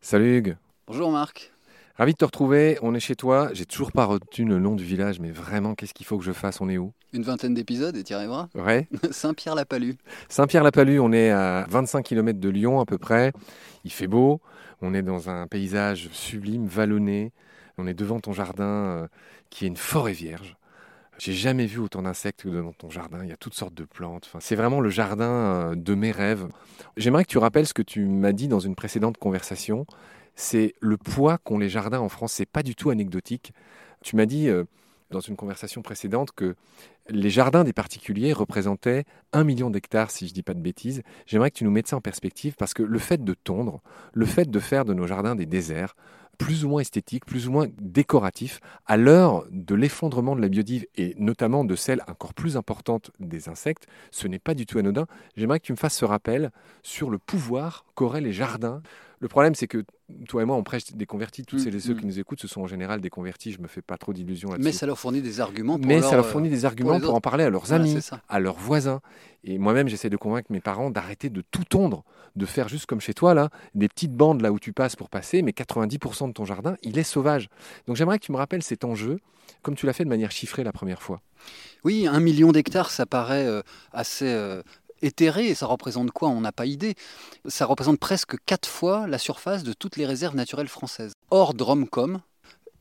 Salut Hugues. Bonjour Marc. Ravi de te retrouver. On est chez toi. J'ai toujours pas retenu le nom du village, mais vraiment, qu'est-ce qu'il faut que je fasse? On est où? Une vingtaine d'épisodes et tu y arriveras. Ouais. Saint-Pierre-la-Palue. Saint-Pierre-la-Palue, on est à 25 km de Lyon à peu près. Il fait beau. On est dans un paysage sublime, vallonné. On est devant ton jardin euh, qui est une forêt vierge. J'ai jamais vu autant d'insectes que dans ton jardin. Il y a toutes sortes de plantes. C'est vraiment le jardin euh, de mes rêves. J'aimerais que tu rappelles ce que tu m'as dit dans une précédente conversation. C'est le poids qu'ont les jardins en France. C'est pas du tout anecdotique. Tu m'as dit euh, dans une conversation précédente que les jardins des particuliers représentaient un million d'hectares, si je dis pas de bêtises. J'aimerais que tu nous mettes ça en perspective parce que le fait de tondre, le fait de faire de nos jardins des déserts, plus ou moins esthétique, plus ou moins décoratif, à l'heure de l'effondrement de la biodive et notamment de celle encore plus importante des insectes, ce n'est pas du tout anodin. J'aimerais que tu me fasses ce rappel sur le pouvoir qu'auraient les jardins. Le problème, c'est que toi et moi, on prêche des convertis. Tous Mm, ceux mm. qui nous écoutent, ce sont en général des convertis. Je me fais pas trop d'illusions là-dessus. Mais ça leur fournit des arguments pour Mais leur, ça leur euh, fournit des arguments pour, en parler à leurs amis, à leurs voisins. Et moi-même, j'essaie de convaincre mes parents d'arrêter de tout tondre, de faire juste comme chez toi, là, des petites bandes là où tu passes pour passer, mais 90% de ton jardin, il est sauvage. Donc j'aimerais que tu me rappelles cet enjeu, comme tu l'as fait de manière chiffrée la première fois. Oui, un million d'hectares, ça paraît euh, assez euh, éthéré. Et ça représente quoi? On n'a pas idée. Ça représente presque quatre fois la surface de toutes les réserves naturelles françaises. Hors Dromcom,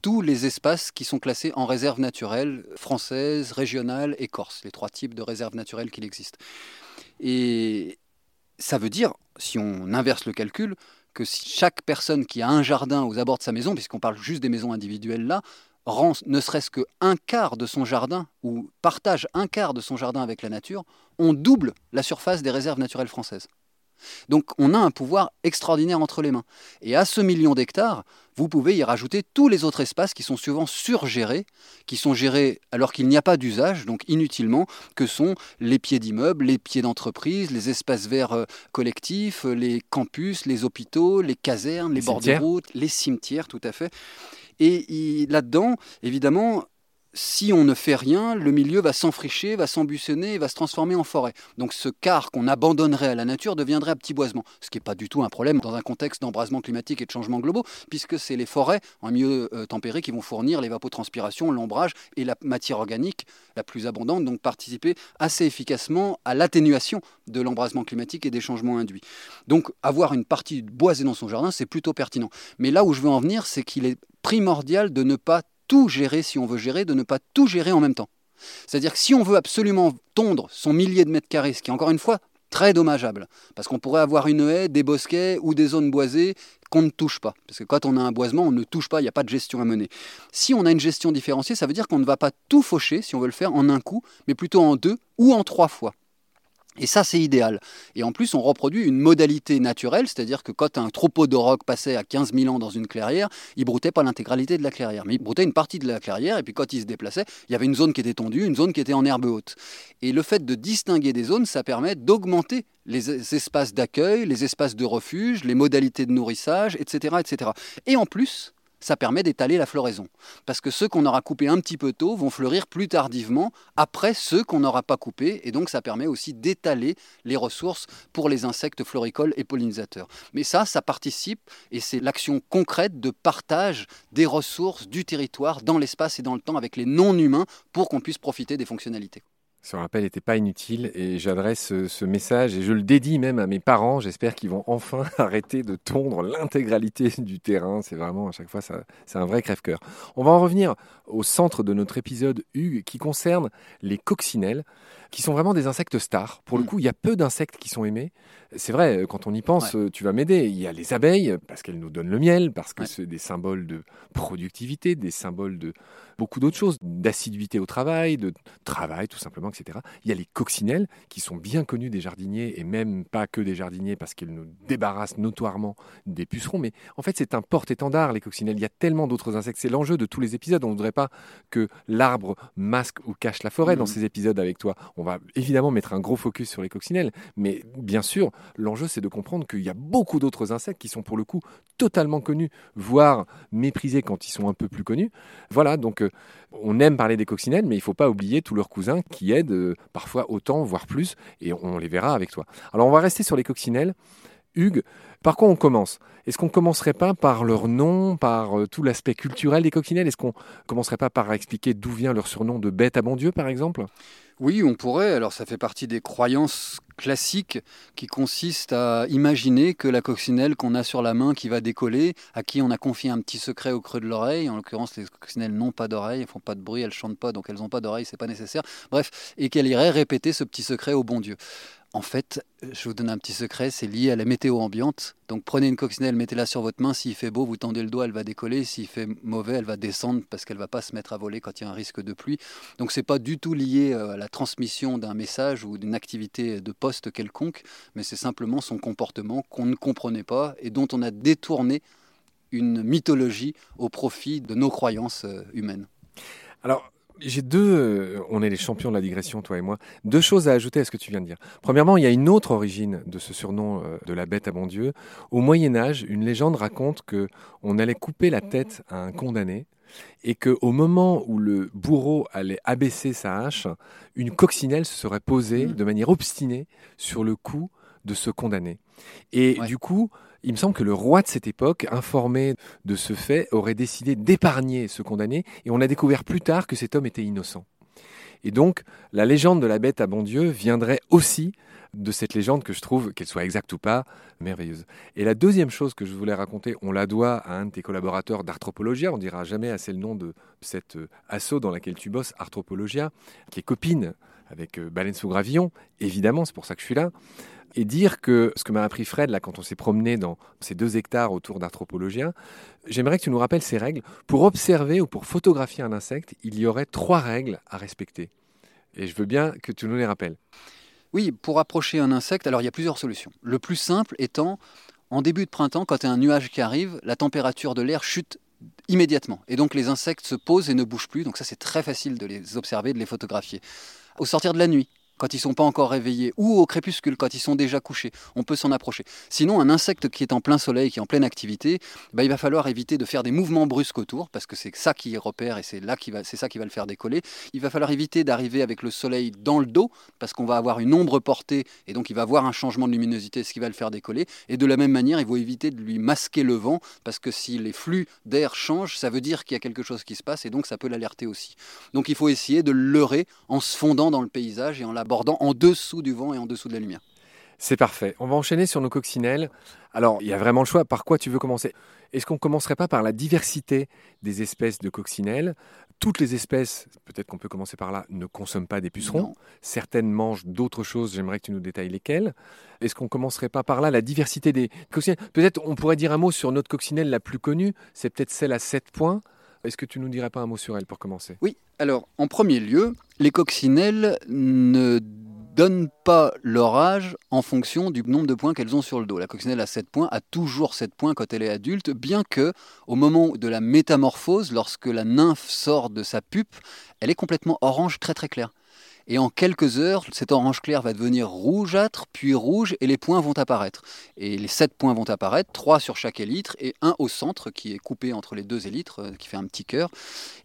tous les espaces qui sont classés en réserves naturelles françaises, régionales et corse, les trois types de réserves naturelles qu'il existe. Et ça veut dire, si on inverse le calcul, que si chaque personne qui a un jardin aux abords de sa maison, puisqu'on parle juste des maisons individuelles là, rend ne serait-ce que un quart de son jardin ou partage un quart de son jardin avec la nature, on double la surface des réserves naturelles françaises. Donc on a un pouvoir extraordinaire entre les mains. Et à ce million d'hectares, vous pouvez y rajouter tous les autres espaces qui sont souvent surgérés, qui sont gérés alors qu'il n'y a pas d'usage, donc inutilement, que sont les pieds d'immeubles, les pieds d'entreprise, les espaces verts euh, collectifs, euh, les campus, les hôpitaux, les casernes, les, Les bords de route, les cimetières, tout à fait. Et là-dedans, évidemment, si on ne fait rien, le milieu va s'enfricher, va s'embussonner et va se transformer en forêt. Donc ce quart qu'on abandonnerait à la nature deviendrait un petit boisement, ce qui n'est pas du tout un problème dans un contexte d'embrasement climatique et de changements globaux, puisque c'est les forêts en milieu euh, tempéré qui vont fournir l'évapotranspiration, l'ombrage et la matière organique la plus abondante, donc participer assez efficacement à l'atténuation de l'embrasement climatique et des changements induits. Donc avoir une partie boisée dans son jardin, c'est plutôt pertinent. Mais là où je veux en venir, c'est qu'il est primordial de ne pas tout gérer si on veut gérer, de ne pas tout gérer en même temps. C'est-à-dire que si on veut absolument tondre son millier de mètres carrés, ce qui est encore une fois très dommageable, parce qu'on pourrait avoir une haie, des bosquets ou des zones boisées qu'on ne touche pas. Parce que quand on a un boisement, on ne touche pas, il n'y a pas de gestion à mener. Si on a une gestion différenciée, ça veut dire qu'on ne va pas tout faucher, si on veut le faire en un coup, mais plutôt en deux ou en trois fois. Et ça, c'est idéal. Et en plus, on reproduit une modalité naturelle, c'est-à-dire que quand un troupeau de rocs passait à 15 000 ans dans une clairière, il broutait pas l'intégralité de la clairière, mais il broutait une partie de la clairière, et puis quand il se déplaçait, il y avait une zone qui était tondue, une zone qui était en herbe haute. Et le fait de distinguer des zones, ça permet d'augmenter les es- espaces d'accueil, les espaces de refuge, les modalités de nourrissage, etc. etc. Et en plus, ça permet d'étaler la floraison. Parce que ceux qu'on aura coupés un petit peu tôt vont fleurir plus tardivement après ceux qu'on n'aura pas coupés. Et donc ça permet aussi d'étaler les ressources pour les insectes floricoles et pollinisateurs. Mais ça, ça participe et c'est l'action concrète de partage des ressources du territoire dans l'espace et dans le temps avec les non-humains pour qu'on puisse profiter des fonctionnalités. Ce rappel n'était pas inutile et j'adresse ce, ce message et je le dédie même à mes parents. J'espère qu'ils vont enfin arrêter de tondre l'intégralité du terrain. C'est vraiment à chaque fois, ça- c'est un vrai crève-cœur. On va en revenir au centre de notre épisode, Hugues, qui concerne les coccinelles, qui sont vraiment des insectes stars. Pour le Mm. coup, il y a peu d'insectes qui sont aimés. C'est vrai, quand on y pense, euh, tu vas m'aider. Il y a les abeilles, parce qu'elles nous donnent le miel, parce que Ouais. c'est des symboles de productivité, des symboles de beaucoup d'autres choses, d'assiduité au travail, de travail tout simplement, etc. Il y a les coccinelles, qui sont bien connus des jardiniers, et même pas que des jardiniers, parce qu'ils nous débarrassent notoirement des pucerons. Mais en fait, c'est un porte-étendard, les coccinelles. Il y a tellement d'autres insectes. C'est l'enjeu de tous les épisodes. On ne voudrait pas que l'arbre masque ou cache la forêt dans Mhm. ces épisodes avec toi. On va évidemment mettre un gros focus sur les coccinelles, mais bien sûr, l'enjeu, c'est de comprendre qu'il y a beaucoup d'autres insectes qui sont pour le coup totalement connus, voire méprisés quand ils sont un peu plus connus. Voilà, donc euh, on aime parler des coccinelles, mais il ne faut pas oublier tous leurs cousins qui aident euh, parfois autant, voire plus, et on les verra avec toi. Alors on va rester sur les coccinelles. Hugues, par quoi on commence? Est-ce qu'on commencerait pas par leur nom, par euh, tout l'aspect culturel des coccinelles Est-ce qu'on commencerait pas par expliquer d'où vient leur surnom de bête à bon Dieu, par exemple? Oui, on pourrait. Alors ça fait partie des croyances classiques qui consistent à imaginer que la coccinelle qu'on a sur la main qui va décoller, à qui on a confié un petit secret au creux de l'oreille, en l'occurrence les coccinelles n'ont pas d'oreille, elles font pas de bruit, elles chantent pas, donc elles n'ont pas d'oreille, c'est pas nécessaire. Bref, et qu'elle irait répéter ce petit secret au bon Dieu. En fait, je vous donne un petit secret, c'est lié à la météo ambiante. Donc prenez une coccinelle, mettez-la sur votre main. S'il fait beau, vous tendez le doigt, elle va décoller. S'il fait mauvais, elle va descendre parce qu'elle ne va pas se mettre à voler quand il y a un risque de pluie. Donc c'est pas du tout lié euh, à la transmission d'un message ou d'une activité de poste quelconque, mais c'est simplement son comportement qu'on ne comprenait pas et dont on a détourné une mythologie au profit de nos croyances euh, humaines. Alors, j'ai deux, euh, on est les champions de la digression, toi et moi, deux choses à ajouter à ce que tu viens de dire. Premièrement, il y a une autre origine de ce surnom euh, de la bête à bon Dieu. Au Moyen Âge, une légende raconte que on allait couper la tête à un condamné et que au moment où le bourreau allait abaisser sa hache, une coccinelle se serait posée mmh. de manière obstinée sur le cou de ce condamné. Et du coup, il me semble que le roi de cette époque, informé de ce fait, aurait décidé d'épargner ce condamné, et on a découvert plus tard que cet homme était innocent. Et donc, la légende de la bête à bon Dieu viendrait aussi de cette légende que je trouve, qu'elle soit exacte ou pas, merveilleuse. Et la deuxième chose que je voulais raconter, on la doit à un de tes collaborateurs d'Arthropologia, on dira jamais assez le nom de cet euh, assaut dans laquelle tu bosses, Arthropologia, qui est copine avec euh, Baleine sous Gravillon, évidemment, c'est pour ça que je suis là et dire que ce que m'a appris Fred là quand on s'est promené dans ces deux hectares autour d'Arthropologia, j'aimerais que tu nous rappelles ces règles. Pour observer ou pour photographier un insecte, il y aurait trois règles à respecter. Et je veux bien que tu nous les rappelles. Oui, pour approcher un insecte, alors il y a plusieurs solutions. Le plus simple étant, en début de printemps, quand il y a un nuage qui arrive, la température de l'air chute immédiatement. Et donc les insectes se posent et ne bougent plus. Donc ça c'est très facile de les observer, de les photographier. Au sortir de la nuit, quand ils sont pas encore réveillés, ou au crépuscule, quand ils sont déjà couchés. On peut s'en approcher. Sinon, un insecte qui est en plein soleil, qui est en pleine activité, bah, il va falloir éviter de faire des mouvements brusques autour, parce que c'est ça qui repère et c'est là qui va, c'est ça qui va le faire décoller. Il va falloir éviter d'arriver avec le soleil dans le dos, parce qu'on va avoir une ombre portée, et donc il va avoir un changement de luminosité, ce qui va le faire décoller. Et de la même manière, il faut éviter de lui masquer le vent, parce que si les flux d'air changent, ça veut dire qu'il y a quelque chose qui se passe, et donc ça peut l'alerter aussi. Donc il faut essayer de le leurrer en se fondant dans le paysage et en en dessous du vent et en dessous de la lumière. C'est parfait. On va enchaîner sur nos coccinelles. Alors, il y a vraiment le choix. Par quoi tu veux commencer? Est-ce qu'on ne commencerait pas par la diversité des espèces de coccinelles? Toutes les espèces, peut-être qu'on peut commencer par là, ne consomment pas des pucerons. Certaines mangent d'autres choses. J'aimerais que tu nous détailles lesquelles. Est-ce qu'on ne commencerait pas par là la diversité des coccinelles? Peut-être on pourrait dire un mot sur notre coccinelle la plus connue. C'est peut-être celle à 7 points. Est-ce que tu nous dirais pas un mot sur elle pour commencer? Oui. Alors, en premier lieu, les coccinelles ne donnent pas leur âge en fonction du nombre de points qu'elles ont sur le dos. La coccinelle à 7 points a toujours 7 points quand elle est adulte, bien que au moment de la métamorphose, lorsque la nymphe sort de sa pupe, elle est complètement orange très très clair. Et en quelques heures, cet orange clair va devenir rougeâtre, puis rouge, et les points vont apparaître. Et les sept points vont apparaître, trois sur chaque élytre, et un au centre qui est coupé entre les deux élytres, euh, qui fait un petit cœur.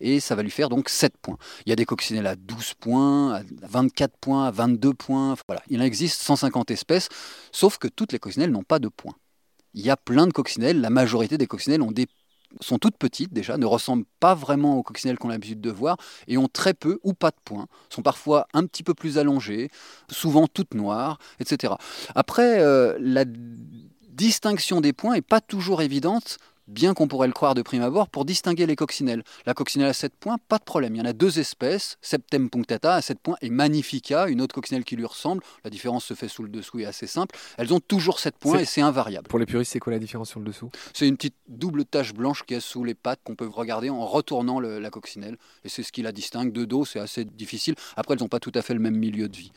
Et ça va lui faire donc 7 points. Il y a des coccinelles à 12 points, à 24 points, à 22 points. Voilà. Il en existe 150 espèces, sauf que toutes les coccinelles n'ont pas de points. Il y a plein de coccinelles, la majorité des coccinelles ont des sont toutes petites déjà, ne ressemblent pas vraiment aux coccinelles qu'on a l'habitude de voir et ont très peu ou pas de points, sont parfois un petit peu plus allongées, souvent toutes noires, etc. Après, euh, la distinction des points n'est pas toujours évidente bien qu'on pourrait le croire de prime abord, pour distinguer les coccinelles. La coccinelle à 7 points, pas de problème. Il y en a deux espèces, Septem punctata à 7 points et Magnifica, une autre coccinelle qui lui ressemble. La différence se fait sous le dessous et assez simple. Elles ont toujours 7 points et c'est invariable. Pour les puristes, c'est quoi la différence sur le dessous? C'est une petite double tache blanche qui est sous les pattes qu'on peut regarder en retournant la coccinelle. Et c'est ce qui la distingue. De dos, c'est assez difficile. Après, elles n'ont pas tout à fait le même milieu de vie.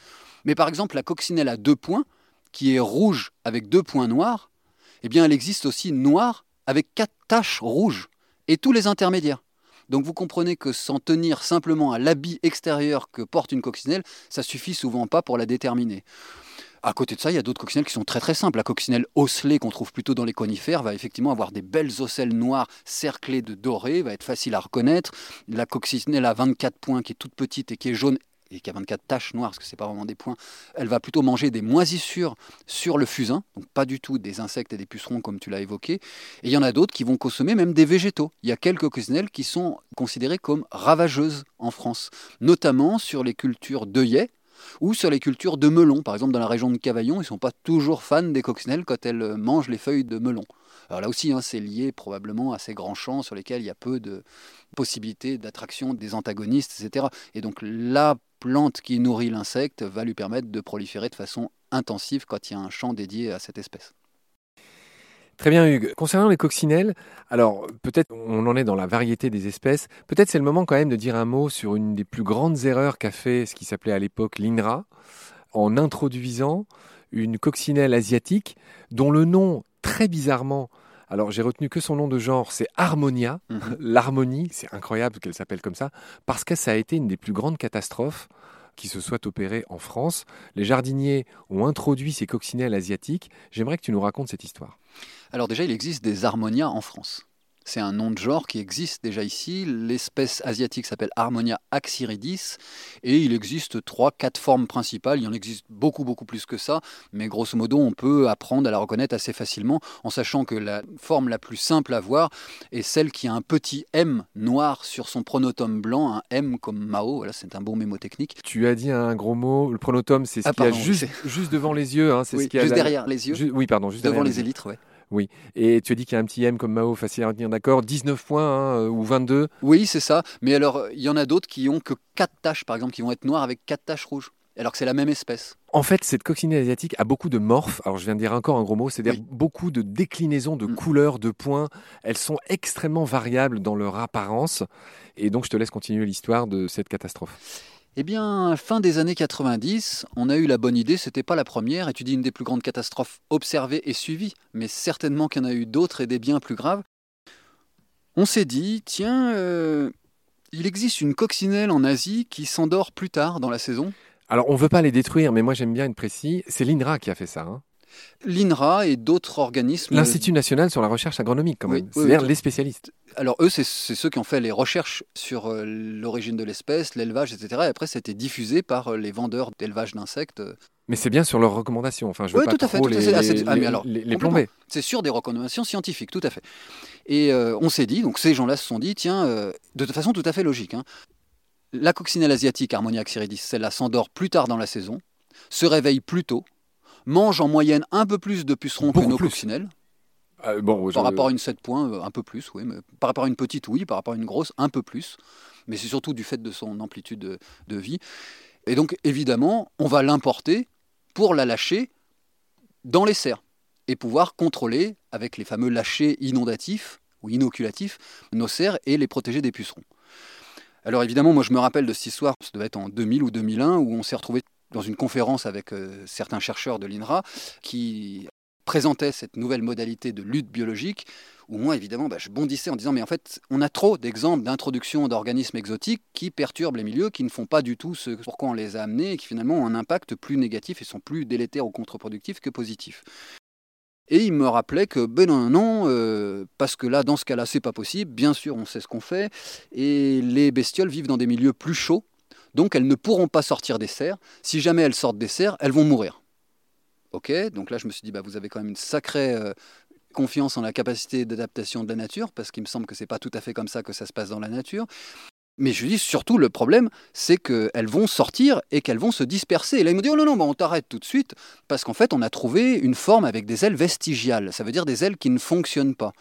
Mais par exemple, la coccinelle à 2 points, qui est rouge avec deux points noirs, eh bien, elle existe aussi noire avec quatre taches rouges et tous les intermédiaires. Donc vous comprenez que s'en tenir simplement à l'habit extérieur que porte une coccinelle, ça suffit souvent pas pour la déterminer. À côté de ça, il y a d'autres coccinelles qui sont très très simples. La coccinelle osselée qu'on trouve plutôt dans les conifères va effectivement avoir des belles ocelles noires cerclées de doré, va être facile à reconnaître. La coccinelle à 24 points qui est toute petite et qui est jaune et qui a 24 taches noires, parce que ce n'est pas vraiment des points, elle va plutôt manger des moisissures sur le fusain, donc pas du tout des insectes et des pucerons comme tu l'as évoqué. Et il y en a d'autres qui vont consommer même des végétaux. Il y a quelques coccinelles qui sont considérées comme ravageuses en France, notamment sur les cultures d'œillets, ou sur les cultures de melon. Par exemple, dans la région de Cavaillon, ils ne sont pas toujours fans des coccinelles quand elles mangent les feuilles de melon. Alors là aussi, hein, c'est lié probablement à ces grands champs sur lesquels il y a peu de possibilités d'attraction des antagonistes, etc. Et donc la plante qui nourrit l'insecte va lui permettre de proliférer de façon intensive quand il y a un champ dédié à cette espèce. Très bien Hugues. Concernant les coccinelles, alors peut-être on en est dans la variété des espèces, peut-être c'est le moment quand même de dire un mot sur une des plus grandes erreurs qu'a fait ce qui s'appelait à l'époque l'INRA, en introduisant une coccinelle asiatique dont le nom très bizarrement alors j'ai retenu que son nom de genre, c'est Harmonia, mhm. l'harmonie, c'est incroyable qu'elle s'appelle comme ça, parce que ça a été une des plus grandes catastrophes qui se soit opérée en France. Les jardiniers ont introduit ces coccinelles asiatiques. J'aimerais que tu nous racontes cette histoire. Alors déjà, il existe des Harmonia en France. C'est un nom de genre qui existe déjà ici. L'espèce asiatique s'appelle Harmonia axiridis et il existe trois, quatre formes principales. Il y en existe beaucoup, beaucoup plus que ça, mais grosso modo, on peut apprendre à la reconnaître assez facilement en sachant que la forme la plus simple à voir est celle qui a un petit M noir sur son pronotum blanc, un M comme Mao. Voilà, c'est un bon mémotechnique. Tu as dit un gros mot. Le pronotum, c'est ce ah, qu'il y a juste, juste, devant les yeux. Hein, c'est ce qui juste derrière les yeux. oui, pardon, juste devant les élytres, ouais. Oui. Et tu as dit qu'il y a un petit M comme Mao, facile à retenir, d'accord 19 points hein, euh, ou 22 Oui, c'est ça. Mais alors, il y en a d'autres qui ont que 4 taches, par exemple, qui vont être noires avec 4 taches rouges. Alors que c'est la même espèce. En fait, cette coccinelle asiatique a beaucoup de morphes. Alors, je viens de dire encore un gros mot, c'est-à-dire beaucoup de déclinaisons de mm. couleurs, de points. Elles sont extrêmement variables dans leur apparence. Et donc, je te laisse continuer l'histoire de cette catastrophe. Eh bien, fin des années 90, on a eu la bonne idée, c'était pas la première, et tu dis une des plus grandes catastrophes observées et suivies, mais certainement qu'il y en a eu d'autres et des bien plus graves. On s'est dit, tiens, euh, il existe une coccinelle en Asie qui s'endort plus tard dans la saison. Alors, on veut pas les détruire, mais moi j'aime bien être précis. C'est l'INRA qui a fait ça. Hein. L'INRA et d'autres organismes. L'Institut national sur la recherche agronomique, quand même. C'est-à-dire les spécialistes. Alors, eux, c'est ceux qui ont fait les recherches sur euh, l'origine de l'espèce, l'élevage, etc. Et après, c'était diffusé par euh, les vendeurs d'élevage d'insectes. Mais c'est bien sur leurs recommandations. Enfin, je veux oui, pas tout à fait, les, ah, les, les, plomber. C'est sur des recommandations scientifiques, tout à fait. Et euh, on s'est dit, donc ces gens-là se sont dit, tiens, de façon tout à fait logique, hein, la coccinelle asiatique Harmonia xyridis, celle-là s'endort plus tard dans la saison, se réveille plus tôt, mange en moyenne un peu plus de pucerons que nos coccinelles. Ah, bon, par rapport à une 7 points, euh, un peu plus, oui. Mais par rapport à une petite, oui. Par rapport à une grosse, un peu plus. Mais c'est surtout du fait de son amplitude de, de vie. Et donc, évidemment, on va l'importer pour la lâcher dans les serres et pouvoir contrôler, avec les fameux lâchers inondatifs ou inoculatifs, nos serres et les protéger des pucerons. Alors évidemment, moi je me rappelle de cette histoire, ça devait être en 2000 ou 2001, où on s'est retrouvé dans une conférence avec euh, certains chercheurs de l'INRA qui présentaient cette nouvelle modalité de lutte biologique, où moi, évidemment, bah, je bondissais en disant, mais en fait, on a trop d'exemples d'introduction d'organismes exotiques qui perturbent les milieux, qui ne font pas du tout ce pourquoi on les a amenés, et qui finalement ont un impact plus négatif et sont plus délétères ou contre-productifs que positifs. Et il me rappelait que, ben non, non, euh, parce que là, dans ce cas-là, c'est pas possible. Bien sûr, on sait ce qu'on fait. Et les bestioles vivent dans des milieux plus chauds, donc elles ne pourront pas sortir des serres. Si jamais elles sortent des serres, elles vont mourir. Ok, donc là je me suis dit, bah, vous avez quand même une sacrée euh, confiance en la capacité d'adaptation de la nature, parce qu'il me semble que c'est pas tout à fait comme ça que ça se passe dans la nature. Mais je dis surtout, le problème, c'est qu'elles vont sortir et qu'elles vont se disperser. Et là, ils me dit, oh non, non, on t'arrête tout de suite, parce qu'en fait, on a trouvé une forme avec des ailes vestigiales. Ça veut dire des ailes qui ne fonctionnent pas.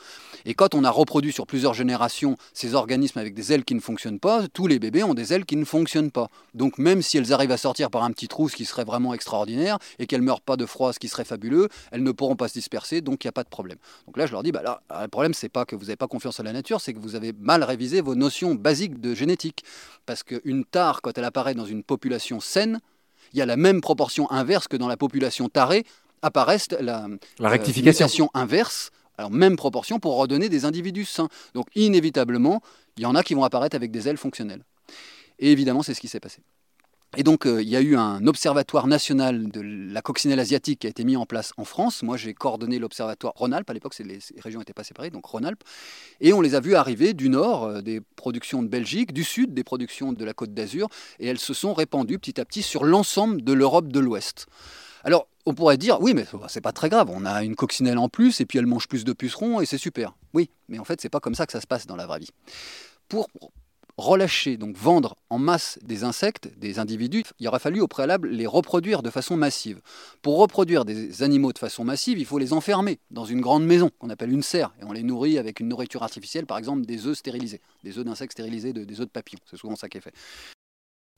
Et quand on a reproduit sur plusieurs générations ces organismes avec des ailes qui ne fonctionnent pas, tous les bébés ont des ailes qui ne fonctionnent pas. Donc même si elles arrivent à sortir par un petit trou, ce qui serait vraiment extraordinaire, et qu'elles meurent pas de froid, ce qui serait fabuleux, elles ne pourront pas se disperser, donc il n'y a pas de problème. Donc là, je leur dis, bah là, le problème, c'est pas que vous n'avez pas confiance en la nature, c'est que vous avez mal révisé vos notions basiques de génétique. Parce qu'une tare, quand elle apparaît dans une population saine, il y a la même proportion inverse que dans la population tarée, apparaissent la, la rectification inverse alors même proportion pour redonner des individus sains. Donc inévitablement, il y en a qui vont apparaître avec des ailes fonctionnelles. Et évidemment, c'est ce qui s'est passé. Et donc, euh, il y a eu un observatoire national de la coccinelle asiatique qui a été mis en place en France. Moi, j'ai coordonné l'observatoire Rhône-Alpes. À l'époque, les régions n'étaient pas séparées, donc Rhône-Alpes. Et on les a vus arriver du nord, euh, des productions de Belgique, du sud, des productions de la Côte d'Azur. Et elles se sont répandues petit à petit sur l'ensemble de l'Europe de l'Ouest. Alors, on pourrait dire, oui, mais c'est pas très grave, on a une coccinelle en plus, et puis elle mange plus de pucerons, et c'est super. Oui, mais en fait, c'est pas comme ça que ça se passe dans la vraie vie. Pour relâcher, donc vendre en masse des insectes, des individus, il aurait fallu au préalable les reproduire de façon massive. Pour reproduire des animaux de façon massive, il faut les enfermer dans une grande maison qu'on appelle une serre, et on les nourrit avec une nourriture artificielle, par exemple des œufs stérilisés, des œufs d'insectes stérilisés, des œufs de papillons, c'est souvent ça qui est fait.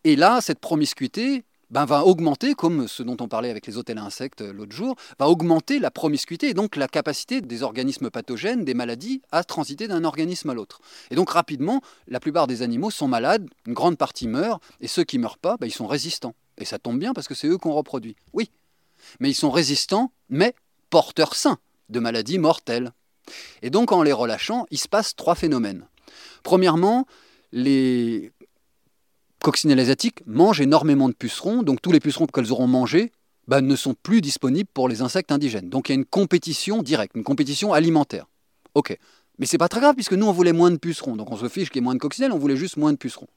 Et là, cette promiscuité, ben, va augmenter, comme ce dont on parlait avec les hôtels insectes euh, l'autre jour, va augmenter la promiscuité et donc la capacité des organismes pathogènes, des maladies, à transiter d'un organisme à l'autre. Et donc rapidement, la plupart des animaux sont malades, une grande partie meurt, et ceux qui meurent pas, ben, ils sont résistants. Et ça tombe bien parce que c'est eux qu'on reproduit. Oui, mais ils sont résistants, mais porteurs sains de maladies mortelles. Et donc en les relâchant, il se passe trois phénomènes. Premièrement, les coccinelles asiatiques mangent énormément de pucerons, donc tous les pucerons qu'elles auront mangés bah, ne sont plus disponibles pour les insectes indigènes. Donc il y a une compétition directe, une compétition alimentaire. Ok. Mais c'est pas très grave puisque nous on voulait moins de pucerons, donc on se fiche qu'il y ait moins de coccinelles, on voulait juste moins de pucerons.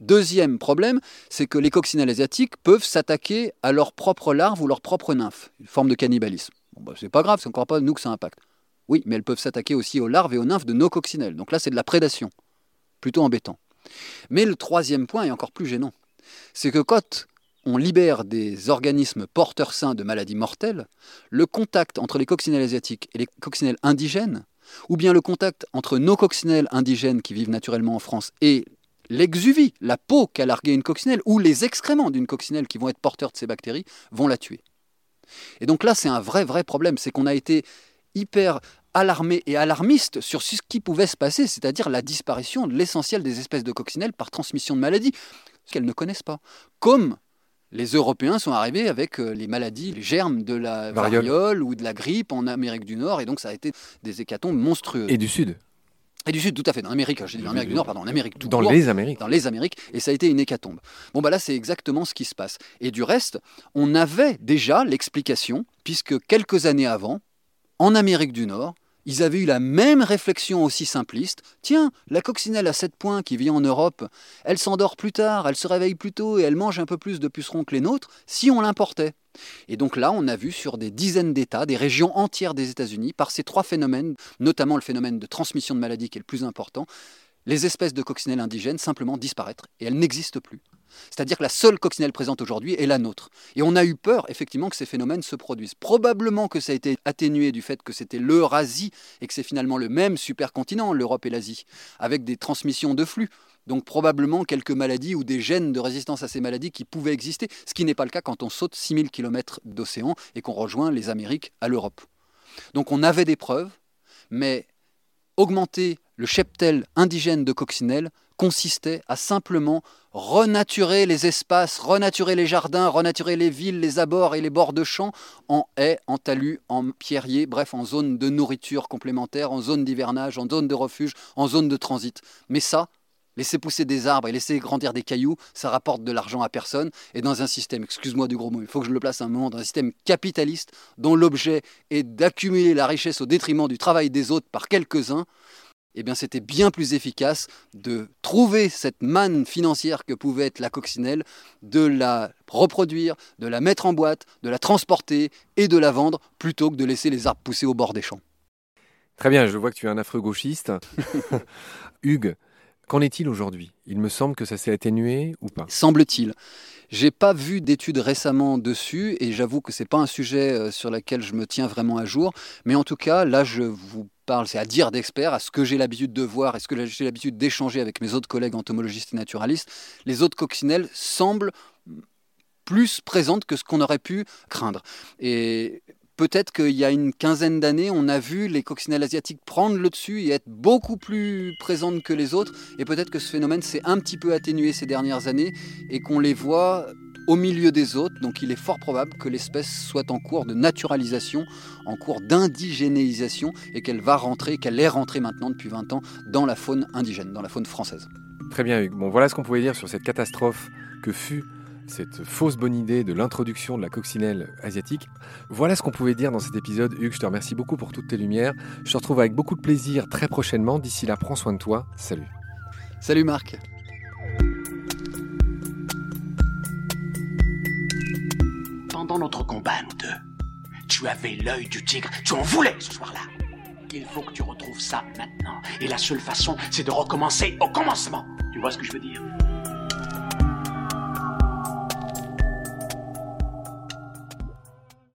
Deuxième problème, c'est que les coccinelles asiatiques peuvent s'attaquer à leurs propres larves ou leurs propres nymphes, une forme de cannibalisme. Bon, bah, c'est pas grave, c'est encore pas nous que ça impacte. Oui, mais elles peuvent s'attaquer aussi aux larves et aux nymphes de nos coccinelles. Donc là, c'est de la prédation. Plutôt embêtant. Mais le troisième point est encore plus gênant. C'est que quand on libère des organismes porteurs sains de maladies mortelles, le contact entre les coccinelles asiatiques et les coccinelles indigènes, ou bien le contact entre nos coccinelles indigènes qui vivent naturellement en France et l'exuvie, la peau qu'a larguée une coccinelle, ou les excréments d'une coccinelle qui vont être porteurs de ces bactéries, vont la tuer. Et donc là, c'est un vrai, vrai problème. C'est qu'on a été hyper alarmé et alarmiste sur ce qui pouvait se passer, c'est-à-dire la disparition de l'essentiel des espèces de coccinelles par transmission de maladies qu'elles ne connaissent pas. Comme les Européens sont arrivés avec euh, les maladies, les germes de la variole. ou de la grippe en Amérique du Nord, et donc ça a été des hécatombes monstrueuses. Et du Sud et du Sud, tout à fait, dans l'Amérique, j'ai dit Amérique du Nord, pardon, en Amérique tout Dans les Amériques. Dans les Amériques, et ça a été une hécatombe. Bon, bah là, c'est exactement ce qui se passe. Et du reste, on avait déjà l'explication, puisque quelques années avant, en Amérique du Nord, ils avaient eu la même réflexion aussi simpliste. Tiens, la coccinelle à 7 points qui vit en Europe, elle s'endort plus tard, elle se réveille plus tôt et elle mange un peu plus de pucerons que les nôtres si on l'importait. Et donc là, on a vu sur des dizaines d'États, des régions entières des États-Unis, par ces trois phénomènes, notamment le phénomène de transmission de maladies qui est le plus important, les espèces de coccinelles indigènes simplement disparaître et elles n'existent plus. C'est-à-dire que la seule coccinelle présente aujourd'hui est la nôtre. Et on a eu peur, effectivement, que ces phénomènes se produisent. Probablement que ça a été atténué du fait que c'était l'Eurasie et que c'est finalement le même supercontinent, l'Europe et l'Asie, avec des transmissions de flux. Donc probablement quelques maladies ou des gènes de résistance à ces maladies qui pouvaient exister, ce qui n'est pas le cas quand on saute 6000 km d'océan et qu'on rejoint les Amériques à l'Europe. Donc on avait des preuves, mais augmenter le cheptel indigène de coccinelle consistait à simplement renaturer les espaces, renaturer les jardins, renaturer les villes, les abords et les bords de champs en haies, en talus, en pierriers, bref, en zone de nourriture complémentaire, en zone d'hivernage, en zone de refuge, en zone de transit. Mais ça, laisser pousser des arbres et laisser grandir des cailloux, ça rapporte de l'argent à personne. Et dans un système, excuse-moi du gros mot, il faut que je le place un moment, dans un système capitaliste dont l'objet est d'accumuler la richesse au détriment du travail des autres par quelques-uns, eh bien c'était bien plus efficace de trouver cette manne financière que pouvait être la coccinelle, de la reproduire, de la mettre en boîte, de la transporter et de la vendre, plutôt que de laisser les arbres pousser au bord des champs. Très bien, je vois que tu es un affreux gauchiste. Hugues, qu'en est-il aujourd'hui? Il me semble que ça s'est atténué ou pas Semble-t-il. J'ai pas vu d'études récemment dessus et j'avoue que c'est pas un sujet euh, sur lequel je me tiens vraiment à jour. Mais en tout cas, là, je vous parle, c'est à dire d'experts, à ce que j'ai l'habitude de voir et ce que j'ai l'habitude d'échanger avec mes autres collègues entomologistes et naturalistes, les autres coccinelles semblent plus présentes que ce qu'on aurait pu craindre. Et peut-être qu'il y a une quinzaine d'années, on a vu les coccinelles asiatiques prendre le dessus et être beaucoup plus présentes que les autres. Et peut-être que ce phénomène s'est un petit peu atténué ces dernières années et qu'on les voit au milieu des autres. Donc il est fort probable que l'espèce soit en cours de naturalisation, en cours d'indigénéisation et qu'elle va rentrer, qu'elle est rentrée maintenant depuis 20 ans dans la faune indigène, dans la faune française. Très bien Hugues. Bon voilà ce qu'on pouvait dire sur cette catastrophe que fut cette fausse bonne idée de l'introduction de la coccinelle asiatique. Voilà ce qu'on pouvait dire dans cet épisode. Hugues, je te remercie beaucoup pour toutes tes lumières. Je te retrouve avec beaucoup de plaisir très prochainement. D'ici là, prends soin de toi. Salut. Salut Marc. Pendant notre combat, nous deux, tu avais l'œil du tigre, tu en voulais ce soir-là. Il faut que tu retrouves ça maintenant. Et la seule façon, c'est de recommencer au commencement. Tu vois ce que je veux dire?